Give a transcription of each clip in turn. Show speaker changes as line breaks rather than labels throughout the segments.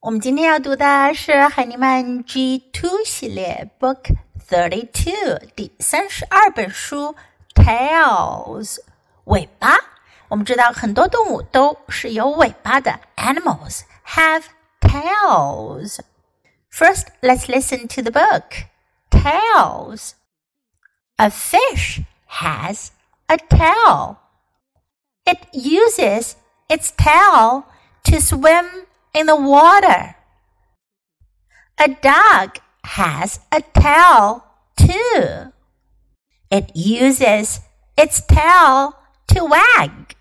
我们今天要读的是海尼曼 G Two 系列 Book Thirty Two 第三十二本书 Tails 尾巴。我们知道很多动物都是有尾巴的，Animals have tails. First, let's listen to the book. Tails. A fish has a tail. It uses its tail to swim in the water. A dog has a tail too. It uses its tail to wag.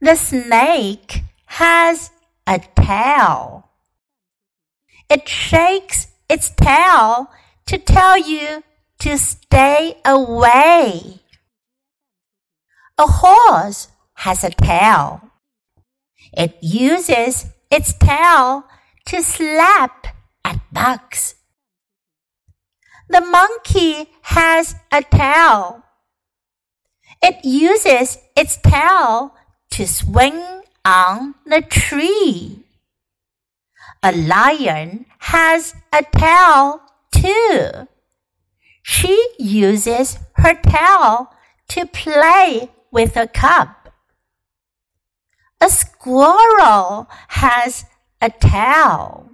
The snake has a tail. It shakes its tail to tell you to stay away. A horse has a tail. It uses its tail to slap at bugs. The monkey has a tail. It uses its tail to swing on the tree. A lion has a tail too. She uses her tail to play with a cub. A squirrel has a tail.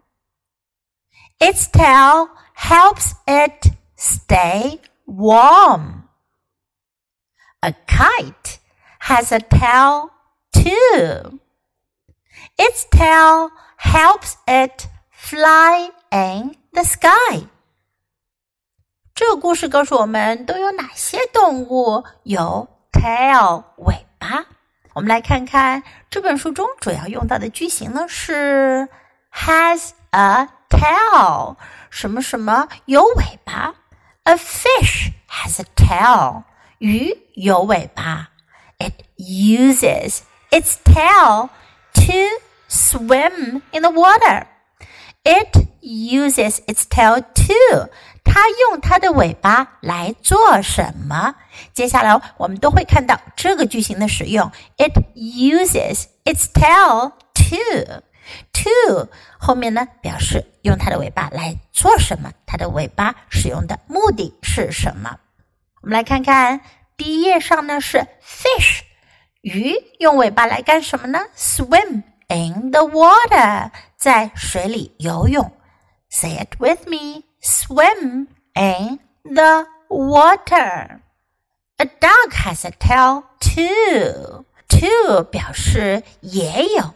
Its tail helps it stay warm. A kite has a tail too. Its tail helps it fly in the sky. 这个故事告诉我们都有哪些动物有 tail 尾巴。 我们来看看这本书中主要用到的句型呢是 has a tail，什么什么有尾巴。A fish has a tail，鱼有尾巴。It uses its tail to swim in the water. It Uses its tail to 它用它的尾巴来做什么？接下来我们都会看到这个句型的使用。It uses its tail to to 后面呢表示用它的尾巴来做什么？它的尾巴使用的目的是什么？我们来看看第一页上呢是 fish 鱼用尾巴来干什么呢？Swim in the water 在水里游泳。Say it with me swim in the water. A dog has a tail too. Too 表示也有，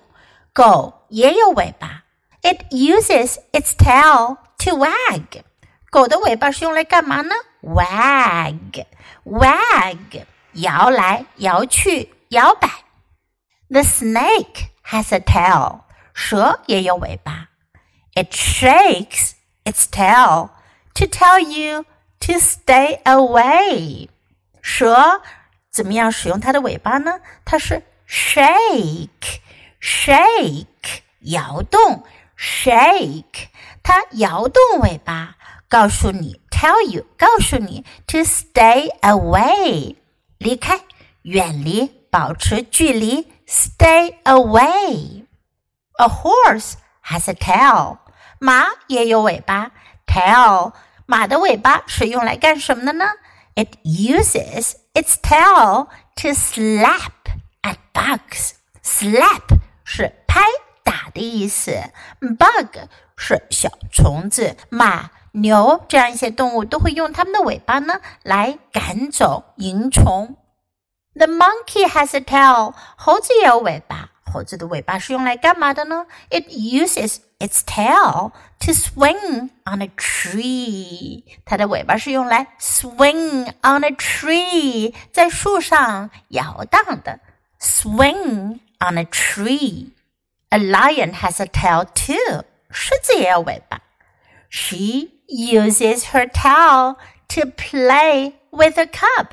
狗也有尾巴。It uses its tail to wag. 狗的尾巴是用来干嘛呢？Wag, wag，摇来摇去，摇摆。The snake has a tail. 蛇也有尾巴。 It shakes its tail to tell you to stay away。蛇怎么样使用它的尾巴呢？它是 shake shake 摇动 shake，它摇动尾巴，告诉你 tell you 告诉你 to stay away 离开，远离，保持距离 stay away。A horse has a tail。 马也有尾巴，tail。马的尾巴是用来干什么的呢？It uses its tail to slap at bugs. Slap 是拍打的意思，bug 是小虫子。马、牛这样一些动物都会用它们的尾巴呢来赶走蝇虫。The monkey has a tail. 猴子也有尾巴。猴子的尾巴是用来干嘛的呢？It uses its tail to swing on a tree。它的尾巴是用来 swing on a tree，在树上摇荡的。Swing on a tree。A lion has a tail too。狮子也有尾巴。She uses her tail to play with a cub。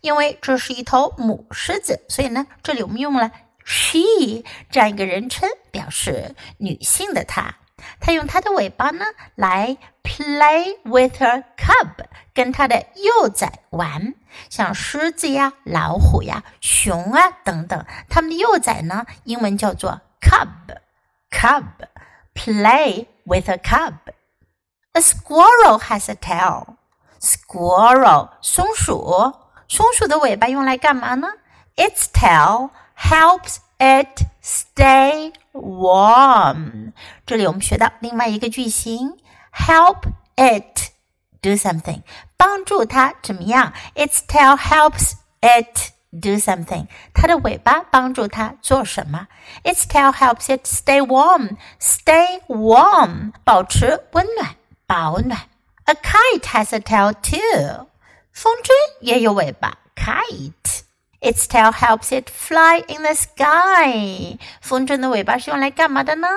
因为这是一头母狮子，所以呢，这里我们用了。She 这样一个人称表示女性的她，她用她的尾巴呢来 play with her cub，跟她的幼崽玩，像狮子呀、老虎呀、熊啊等等，它们的幼崽呢，英文叫做 cub，cub。play with a cub. A squirrel has a tail. Squirrel 松鼠，松鼠的尾巴用来干嘛呢？Its tail helps it stay warm。这里我们学到另外一个句型，help it do something，帮助它怎么样？Its tail helps it do something，它的尾巴帮助它做什么？Its tail helps it stay warm. Stay warm，保持温暖、保暖。A kite has a tail too，风筝也有尾巴，kite。 Its tail helps it fly in the sky。风筝的尾巴是用来干嘛的呢？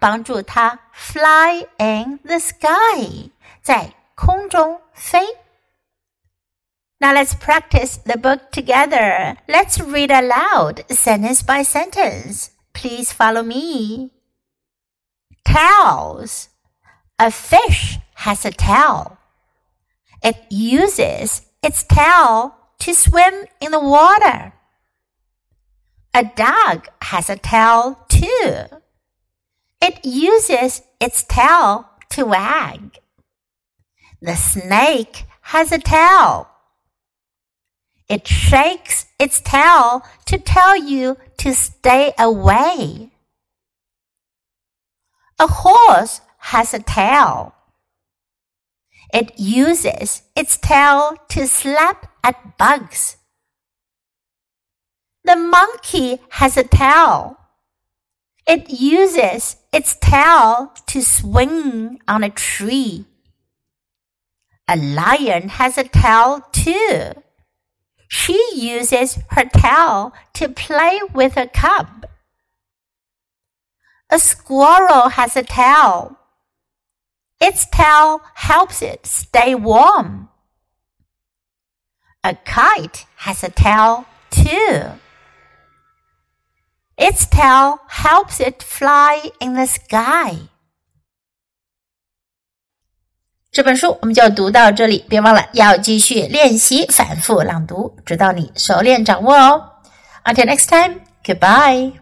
帮助它 fly in the sky，在空中飞。Now let's practice the book together. Let's read aloud, sentence by sentence. Please follow me. Tails. A fish has a tail. It uses its tail to swim in the water. A dog has a tail too. It uses its tail to wag. The snake has a tail. It shakes its tail to tell you to stay away. A horse has a tail. It uses its tail to slap at bugs. The monkey has a tail. It uses its tail to swing on a tree. A lion has a tail too. She uses her tail to play with a cub. A squirrel has a tail. Its tail helps it stay warm. A kite has a tail too. Its tail helps it fly in the sky. 这本书我们就读到这里，别忘了要继续练习反复朗读，直到你熟练掌握哦。Until next time, goodbye.